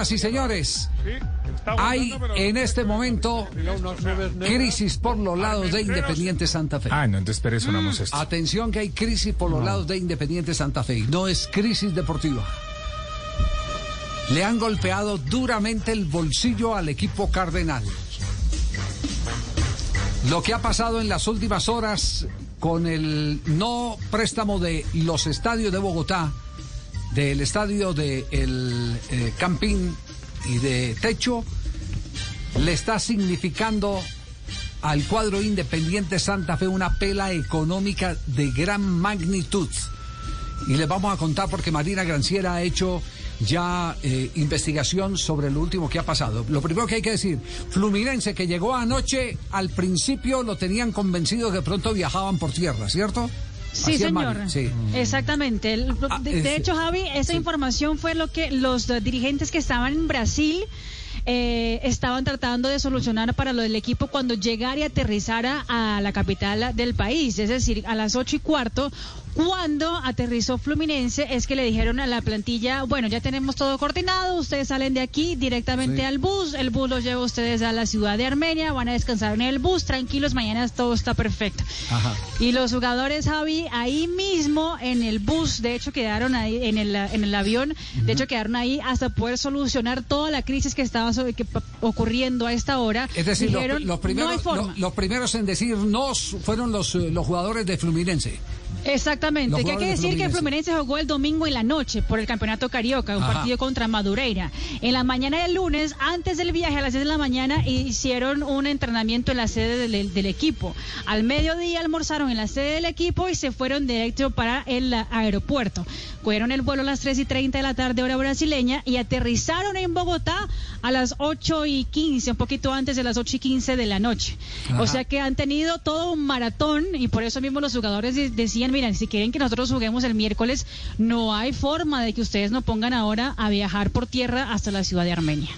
Señoras y señores, hay en este momento crisis por los lados de Independiente Santa Fe. Ah, no, entonces pero sonamos esto. Atención que hay crisis por los lados de Independiente Santa Fe. y No es crisis deportiva. Le han golpeado duramente el bolsillo al equipo cardenal. Lo que ha pasado en las últimas horas con el no préstamo de los estadios de Bogotá, del estadio de el eh, Campín y de Techo, le está significando al cuadro independiente Santa Fe una pela económica de gran magnitud. Y le vamos a contar porque Marina Granciera ha hecho ya eh, investigación sobre lo último que ha pasado. Lo primero que hay que decir, Fluminense que llegó anoche, al principio lo tenían convencido que pronto viajaban por tierra, ¿cierto? Sí, señor. Sí. Exactamente. Ah, de, hecho, Javi, esa información fue lo que los dirigentes que estaban en Brasil eh, estaban tratando de solucionar para lo del equipo cuando llegara y aterrizara a la capital del país, es decir, a las ocho y cuarto. Cuando aterrizó Fluminense es que le dijeron a la plantilla, bueno, ya tenemos todo coordinado, ustedes salen de aquí directamente al bus, el bus los lleva ustedes a la ciudad de Armenia, van a descansar en el bus, tranquilos, mañana todo está perfecto. Y los jugadores, Javi, ahí mismo en el bus, de hecho quedaron ahí en el, en el avión, de hecho quedaron ahí hasta poder solucionar toda la crisis que estaba ocurriendo a esta hora. Es decir, los, primeros, los, primeros en decir no fueron los, eh, los jugadores de Fluminense. Exactamente, que hay que decir que el Fluminense jugó el domingo en la noche por el Campeonato Carioca, un partido contra Madureira. En la mañana del lunes, antes del viaje a las 6 de la mañana, hicieron un entrenamiento en la sede del, equipo. Al mediodía almorzaron en la sede del equipo y se fueron directo para el aeropuerto. Cogieron el vuelo a las 3 y 30 de la tarde, hora brasileña, y aterrizaron en Bogotá a las 8 y 15, un poquito antes de las 8 y 15 de la noche. O sea que han tenido todo un maratón y por eso mismo los jugadores decían, miren, si quieren que nosotros juguemos el miércoles, no hay forma de que ustedes nos pongan ahora a viajar por tierra hasta la ciudad de Armenia.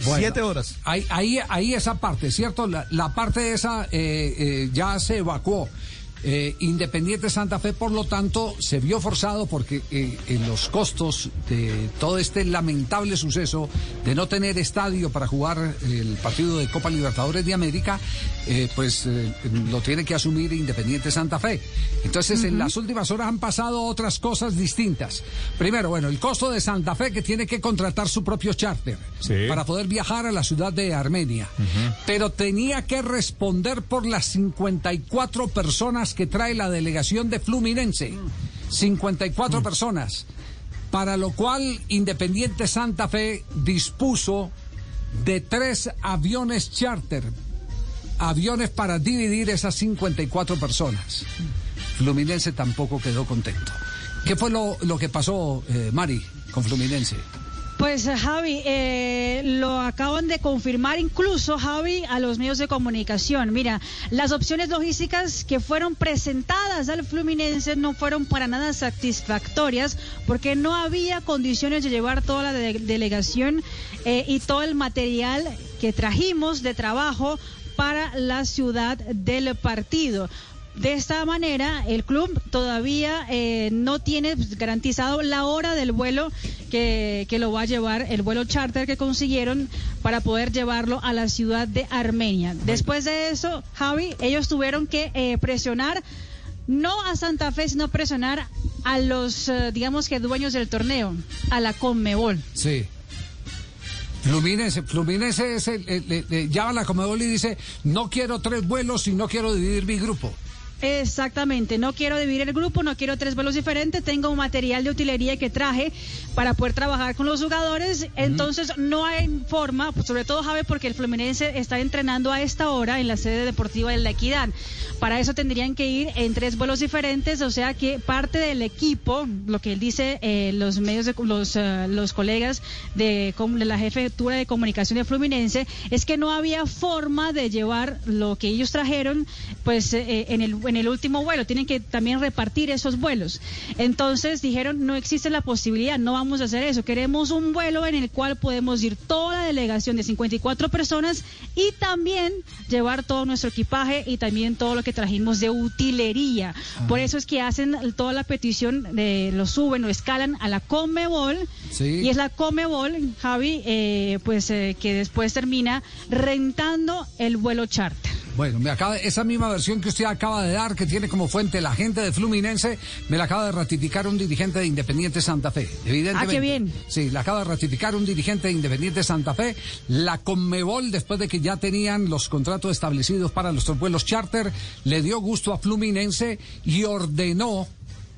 Siete horas. Ahí, ahí, ahí, esa parte, ¿cierto? La, la parte esa eh, eh, ya se evacuó. Eh, Independiente Santa Fe, por lo tanto, se vio forzado porque eh, en los costos de todo este lamentable suceso de no tener estadio para jugar el partido de Copa Libertadores de América, eh, pues lo tiene que asumir Independiente Santa Fe. Entonces, en las últimas horas han pasado otras cosas distintas. Primero, bueno, el costo de Santa Fe que tiene que contratar su propio charter para poder viajar a la ciudad de Armenia. Pero tenía que responder por las 54 personas que trae la delegación de Fluminense. 54 personas. Para lo cual Independiente Santa Fe dispuso de tres aviones charter. Aviones para dividir esas 54 personas. Fluminense tampoco quedó contento. ¿Qué fue lo, lo que pasó, eh, Mari, con Fluminense? Pues Javi, eh, lo acaban de confirmar incluso Javi a los medios de comunicación. Mira, las opciones logísticas que fueron presentadas al Fluminense no fueron para nada satisfactorias porque no había condiciones de llevar toda la delegación eh, y todo el material que trajimos de trabajo para la ciudad del partido. De esta manera, el club todavía eh, no tiene garantizado la hora del vuelo que, lo va a llevar, el vuelo charter que consiguieron para poder llevarlo a la ciudad de Armenia. Después de eso, Javi, ellos tuvieron que eh, presionar no a Santa Fe, sino presionar a los, eh, digamos que dueños del torneo, a la Conmebol. Sí. Fluminense, Fluminense es el, llama a la Conmebol y dice, no quiero tres vuelos y no quiero dividir mi grupo. Exactamente, no quiero dividir el grupo, no quiero tres vuelos diferentes, tengo un material de utilería que traje para poder trabajar con los jugadores, entonces no hay forma, pues, sobre todo Javi, porque el Fluminense está entrenando a esta hora en la sede deportiva de la Equidad. Para eso tendrían que ir en tres vuelos diferentes, o sea que parte del equipo, lo que él dice, eh, los medios de los, eh, los colegas de, de la jefatura de comunicación de Fluminense, es que no había forma de llevar lo que ellos trajeron, pues eh, en el en el último vuelo, tienen que también repartir esos vuelos. Entonces dijeron, no existe la posibilidad, no vamos a hacer eso, queremos un vuelo en el cual podemos ir toda la delegación de 54 personas y también llevar todo nuestro equipaje y también todo lo que trajimos de utilería. Por eso es que hacen toda la petición, de, lo suben o escalan a la Comebol y es la Comebol, Javi, eh, pues eh, que después termina rentando el vuelo charter. Bueno, me acaba, esa misma versión que usted acaba de dar, que tiene como fuente la gente de Fluminense, me la acaba de ratificar un dirigente de Independiente Santa Fe. Evidentemente. Ah, qué bien. Sí, la acaba de ratificar un dirigente de Independiente Santa Fe. La Conmebol, después de que ya tenían los contratos establecidos para los vuelos charter, le dio gusto a Fluminense y ordenó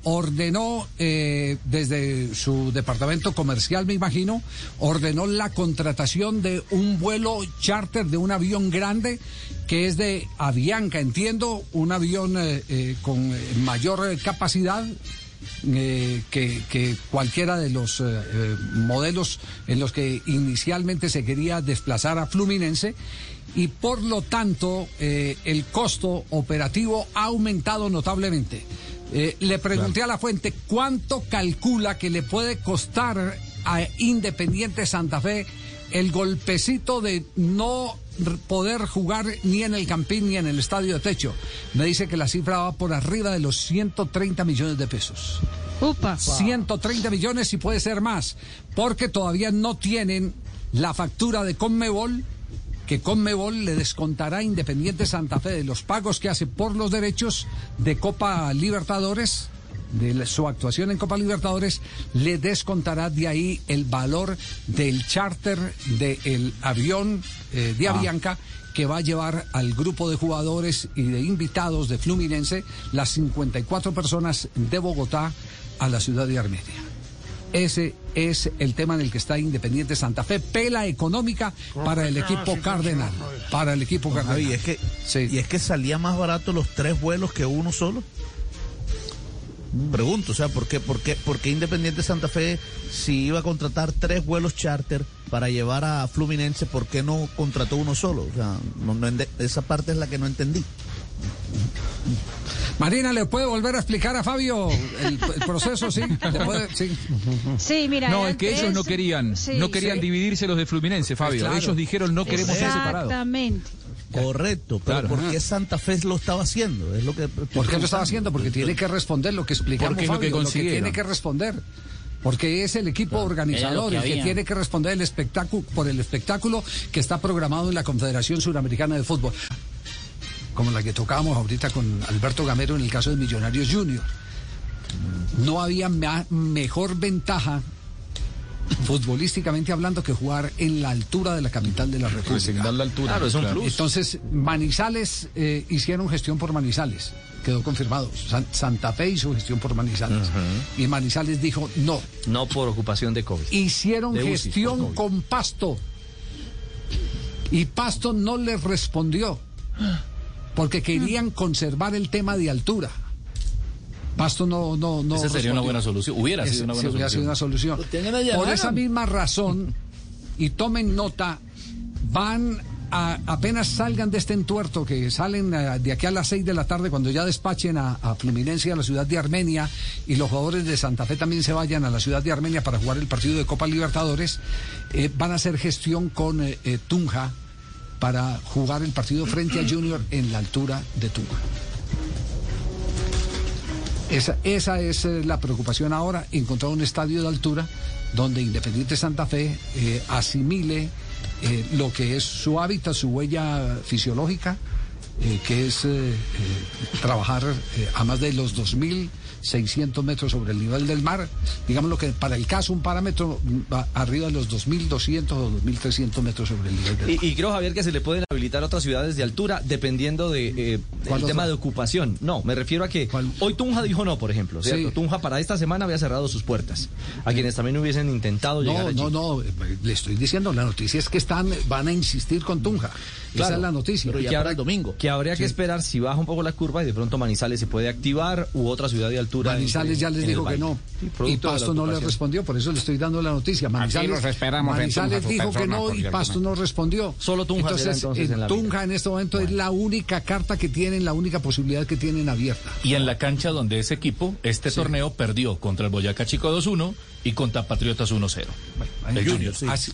ordenó eh, desde su departamento comercial, me imagino, ordenó la contratación de un vuelo charter de un avión grande que es de Avianca, entiendo, un avión eh, eh, con mayor capacidad. que, que, cualquiera de los modelos en los que inicialmente se quería desplazar a Fluminense y por lo tanto el costo operativo ha aumentado notablemente. Eh, le pregunté a la fuente cuánto calcula que le puede costar a Independiente Santa Fe el golpecito de no poder jugar ni en el Campín ni en el Estadio de Techo. Me dice que la cifra va por arriba de los 130 millones de pesos. Upa. 130 millones y puede ser más, porque todavía no tienen la factura de Conmebol que Conmebol le descontará a Independiente Santa Fe de los pagos que hace por los derechos de Copa Libertadores de su actuación en Copa Libertadores, le descontará de ahí el valor del charter del avión eh, de ah. Avianca que va a llevar al grupo de jugadores y de invitados de Fluminense, las 54 personas de Bogotá, a la ciudad de Armenia. Ese es el tema en el que está Independiente Santa Fe, pela económica para el equipo Cardenal. Para el equipo Cardenal. Y es, que, y es que salía más barato los tres vuelos que uno solo. Pregunto, o sea, ¿por qué, por, qué, ¿por qué Independiente Santa Fe, si iba a contratar tres vuelos charter para llevar a Fluminense, ¿por qué no contrató uno solo? O sea, esa parte es la que no entendí. Marina, ¿le puede volver a explicar a Fabio el, proceso? ¿sí? sí. mira. No, es que ellos no querían, no querían dividirse los de Fluminense, Fabio. Ellos dijeron no queremos ser separados. Exactamente. Correcto, pero ¿por qué Santa Fe lo estaba haciendo? Es lo que ¿Por qué lo estaba haciendo? Porque tiene que responder lo que explicamos, Porque Fabio, lo que, tiene que responder. Porque es el equipo organizador el que tiene que responder el espectáculo, por el espectáculo que está programado en la Confederación Suramericana de Fútbol como la que tocábamos ahorita con Alberto Gamero en el caso de Millonarios Junior. No había mejor ventaja futbolísticamente hablando que jugar en la altura de la capital de la República. la altura. Claro, es un plus. Entonces, Manizales eh, hicieron gestión por Manizales. Quedó confirmado. Santa Fe hizo gestión por Manizales. Y Manizales dijo no. No por ocupación de COVID. Hicieron gestión con Pasto. Y Pasto no les respondió porque querían conservar el tema de altura. Pasto no, no, no. Esa sería una buena solución. Hubiera sido una buena solución. Sido una solución. Por esa misma razón, y tomen nota, van a, apenas salgan de este entuerto, que salen eh, de aquí a las seis de la tarde, cuando ya despachen a, Fluminencia, a la ciudad de Armenia, y los jugadores de Santa Fe también se vayan a la ciudad de Armenia para jugar el partido de Copa Libertadores, eh, van a hacer gestión con eh, Tunja para jugar el partido frente a Junior en la altura de Tunja. Esa, esa es eh, la preocupación ahora, encontrar un estadio de altura donde Independiente Santa Fe eh, asimile eh, lo que es su hábitat, su huella fisiológica, que es trabajar a más de los 2.000 600 metros sobre el nivel del mar. Digamos lo que para el caso un parámetro va arriba de los 2.200 o 2.300 metros sobre el nivel del mar. Y, creo, Javier, que se le pueden habilitar otras ciudades de altura dependiendo de, eh, del tema de ocupación. No, me refiero a que hoy Tunja dijo no, por ejemplo. ¿cierto? Tunja para esta semana había cerrado sus puertas. A quienes también hubiesen intentado llegar allí. No, no, le estoy diciendo, la noticia es que están, van a insistir con Tunja. Esa es la noticia. Pero ya para el domingo. Que que habría que esperar si baja un poco la curva y de pronto Manizales se puede activar u otra ciudad de altura. Manizales ya les dijo que no. Y, Pasto no le respondió, por eso le estoy dando la noticia. Manizales, Manizales dijo que no y Pasto no respondió. Solo Tunja entonces, en Tunja en este momento es la única carta que tienen, la única posibilidad que tienen abierta. Y en la cancha donde ese equipo, este torneo perdió contra el Boyacá Chico 2-1 y contra Patriotas 1-0.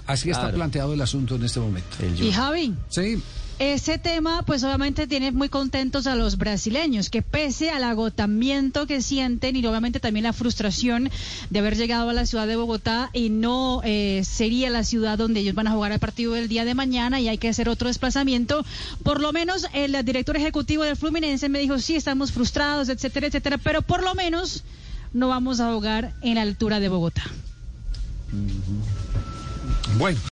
Así, está planteado el asunto en este momento. Y Javi. Sí. Ese tema, pues obviamente tiene muy contentos a los brasileños, que pese al agotamiento que sienten y obviamente también la frustración de haber llegado a la ciudad de Bogotá y no eh, sería la ciudad donde ellos van a jugar el partido del día de mañana y hay que hacer otro desplazamiento, por lo menos el director ejecutivo del Fluminense me dijo, sí, estamos frustrados, etcétera, etcétera, pero por lo menos no vamos a jugar en la altura de Bogotá. Bueno.